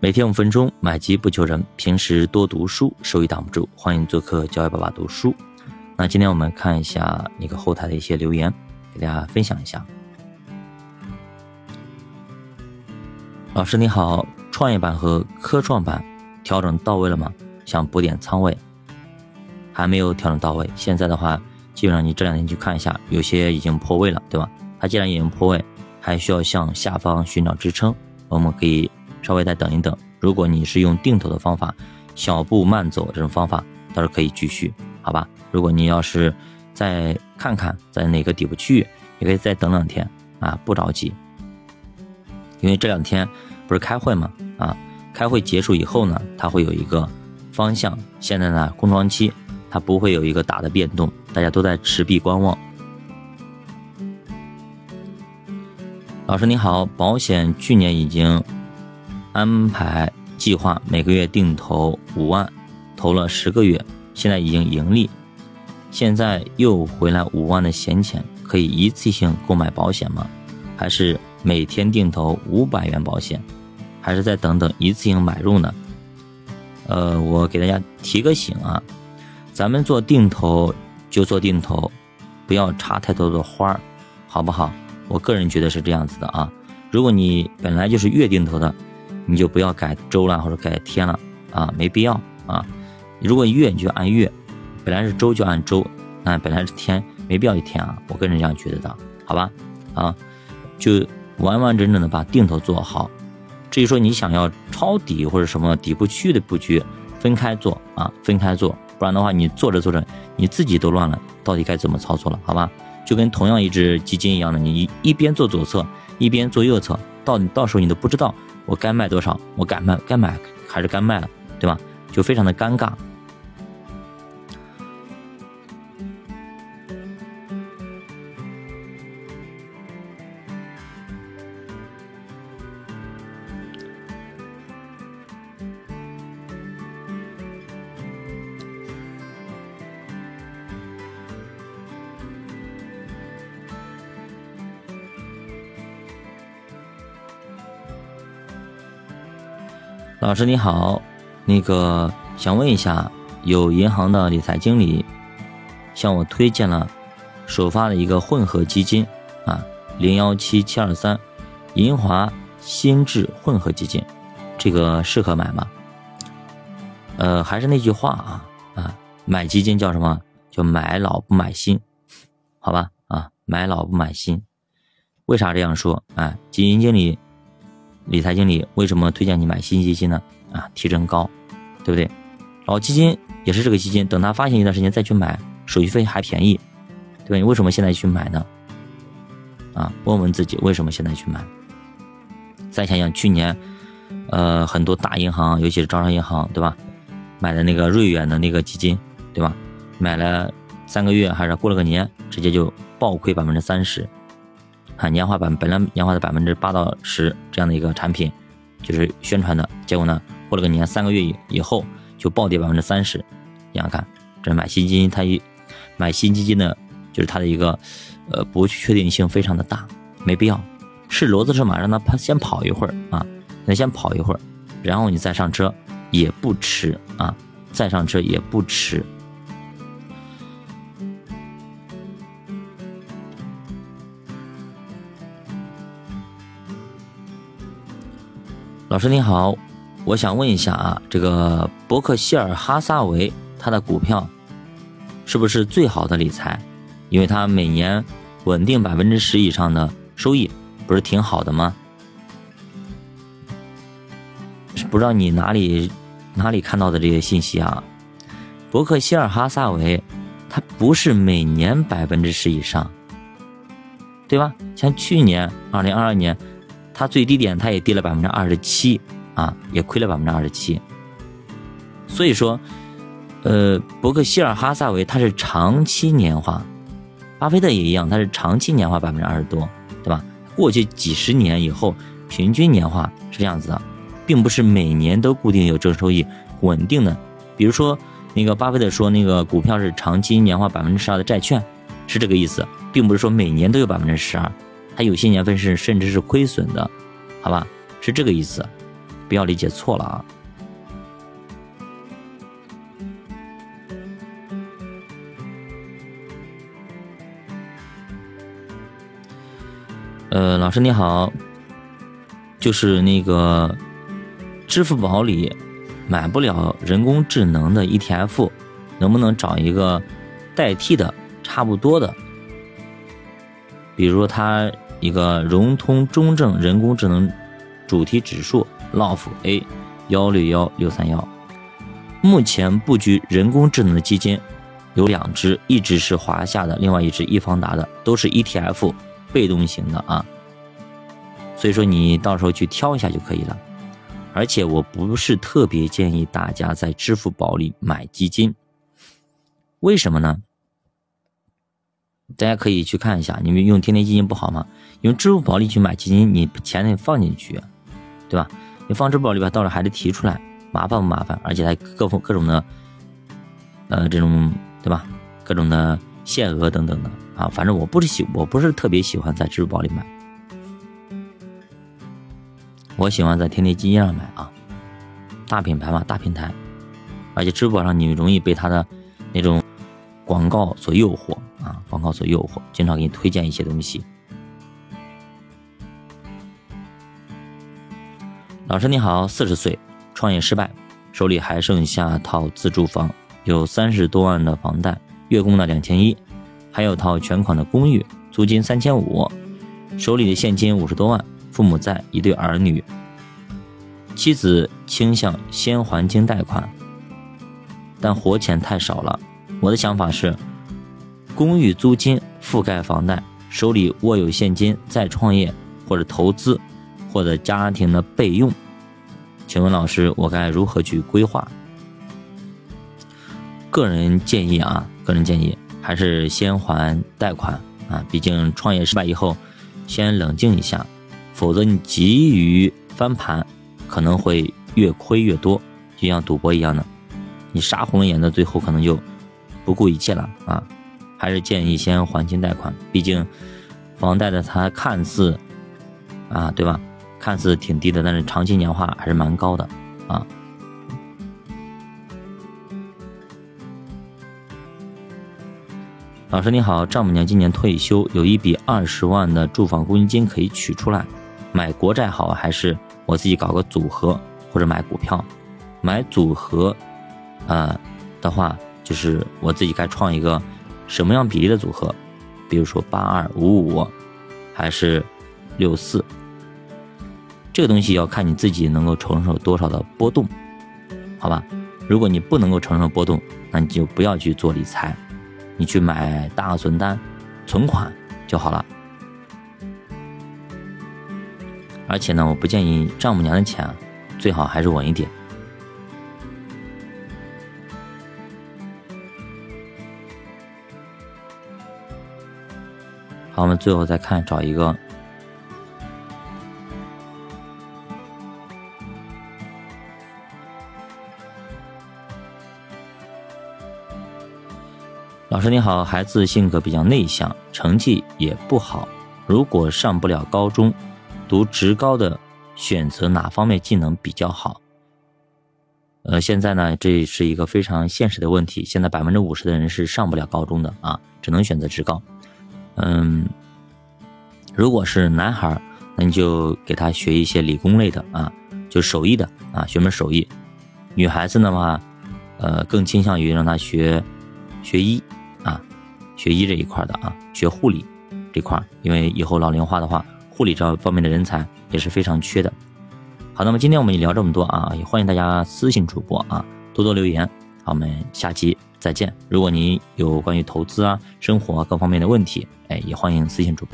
每天五分钟，买基不求人。平时多读书，收益挡不住。欢迎做客教育爸爸读书。那今天我们看一下那个后台的一些留言，给大家分享一下。老师你好，创业板和科创板调整到位了吗？想补点仓位，还没有调整到位。现在的话，基本上你这两天去看一下，有些已经破位了，对吧？它既然已经破位，还需要向下方寻找支撑，我们可以稍微再等一等。如果你是用定投的方法，小步慢走这种方法，倒是可以继续，好吧？如果你要是再看看在哪个底部区域，也可以再等两天啊，不着急，因为这两天不是开会嘛啊，开会结束以后呢，它会有一个方向。现在呢，空窗期，它不会有一个大的变动，大家都在持币观望。老师你好，保险去年已经安排计划每个月定投五万，投了十个月，现在已经盈利，现在又回来五万的闲钱，可以一次性购买保险吗？还是每天定投五百元保险？还是再等等一次性买入呢？呃，我给大家提个醒啊，咱们做定投就做定投，不要插太多的花儿，好不好？我个人觉得是这样子的啊，如果你本来就是月定投的，你就不要改周了或者改天了啊，没必要啊。如果月你就按月，本来是周就按周，那本来是天没必要一天啊。我个人这样觉得的，好吧？啊，就完完整整的把定投做好。至于说你想要抄底或者什么底部区域的布局，分开做啊，分开做，不然的话你做着做着你自己都乱了，到底该怎么操作了？好吧？就跟同样一只基金一样的，你一边做左侧，一边做右侧，到你到时候你都不知道我该卖多少，我敢卖该买还是该卖，对吧？就非常的尴尬。老师你好，那个想问一下，有银行的理财经理向我推荐了首发的一个混合基金啊，零幺七七二三银华新智混合基金，这个适合买吗？呃，还是那句话啊啊，买基金叫什么？叫买老不买新，好吧啊，买老不买新，为啥这样说？啊？基金经理。理财经理为什么推荐你买新基金呢？啊，提成高，对不对？然后基金也是这个基金，等它发行一段时间再去买，手续费还便宜，对吧？你为什么现在去买呢？啊，问问自己为什么现在去买？再想想去年，呃，很多大银行，尤其是招商银行，对吧？买的那个瑞远的那个基金，对吧？买了三个月还是过了个年，直接就暴亏百分之三十。啊，年化百本来年化的百分之八到十这样的一个产品，就是宣传的结果呢，过了个年三个月以以后就暴跌百分之三十。你想看，这买新基金，它一买新基金的，就是它的一个呃不确定性非常的大，没必要。是骡子是马，让它先跑一会儿啊，那先跑一会儿，然后你再上车也不迟啊，再上车也不迟。老师你好，我想问一下啊，这个伯克希尔哈撒韦它的股票是不是最好的理财？因为它每年稳定百分之十以上的收益，不是挺好的吗？不知道你哪里哪里看到的这些信息啊？伯克希尔哈撒韦它不是每年百分之十以上，对吧？像去年二零二二年。它最低点，它也跌了百分之二十七啊，也亏了百分之二十七。所以说，呃，伯克希尔哈撒韦它是长期年化，巴菲特也一样，它是长期年化百分之二十多，对吧？过去几十年以后，平均年化是这样子的，并不是每年都固定有正收益，稳定的。比如说，那个巴菲特说那个股票是长期年化百分之十二的债券，是这个意思，并不是说每年都有百分之十二。它有些年份是甚至是亏损的，好吧，是这个意思。不要理解错了啊。呃，老师你好，就是那个支付宝里买不了人工智能的 ETF，能不能找一个代替的差不多的？比如它一个融通中证人工智能主题指数 LOF A 幺六幺六三幺，目前布局人工智能的基金有两只，一只是华夏的，另外一只易方达的，都是 ETF。被动型的啊，所以说你到时候去挑一下就可以了。而且我不是特别建议大家在支付宝里买基金，为什么呢？大家可以去看一下，你们用天天基金不好吗？用支付宝里去买基金，你钱得放进去，对吧？你放支付宝里边，到时候还得提出来，麻烦不麻烦？而且还各种各种的，呃，这种对吧？各种的限额等等的。啊，反正我不是喜，我不是特别喜欢在支付宝里买，我喜欢在天天基金上买啊，大品牌嘛，大平台，而且支付宝上你容易被它的那种广告所诱惑啊，广告所诱惑，经常给你推荐一些东西。老师你好，四十岁，创业失败，手里还剩下套自住房，有三十多万的房贷，月供呢两千一。还有套全款的公寓，租金三千五，手里的现金五十多万，父母在，一对儿女，妻子倾向先还清贷款，但活钱太少了。我的想法是，公寓租金覆盖房贷，手里握有现金，再创业或者投资，或者家庭的备用。请问老师，我该如何去规划？个人建议啊，个人建议。还是先还贷款啊！毕竟创业失败以后，先冷静一下，否则你急于翻盘，可能会越亏越多，就像赌博一样的，你杀红了眼的，最后可能就不顾一切了啊！还是建议先还清贷款，毕竟房贷的它看似啊，对吧？看似挺低的，但是长期年化还是蛮高的啊。老师你好，丈母娘今年退休，有一笔二十万的住房公积金可以取出来，买国债好还是我自己搞个组合或者买股票？买组合，啊的话，就是我自己该创一个什么样比例的组合？比如说八二五五，还是六四？这个东西要看你自己能够承受多少的波动，好吧？如果你不能够承受波动，那你就不要去做理财。你去买大额存单、存款就好了。而且呢，我不建议丈母娘的钱最好还是稳一点。好，我们最后再看找一个。老师你好，孩子性格比较内向，成绩也不好。如果上不了高中，读职高的选择哪方面技能比较好？呃，现在呢，这是一个非常现实的问题。现在百分之五十的人是上不了高中的啊，只能选择职高。嗯，如果是男孩，那你就给他学一些理工类的啊，就手艺的啊，学门手艺。女孩子的话，呃，更倾向于让他学学医。啊，学医这一块的啊，学护理这块，因为以后老龄化的话，护理这方面的人才也是非常缺的。好，那么今天我们也聊这么多啊，也欢迎大家私信主播啊，多多留言。好，我们下期再见。如果您有关于投资啊、生活各方面的问题，哎，也欢迎私信主播。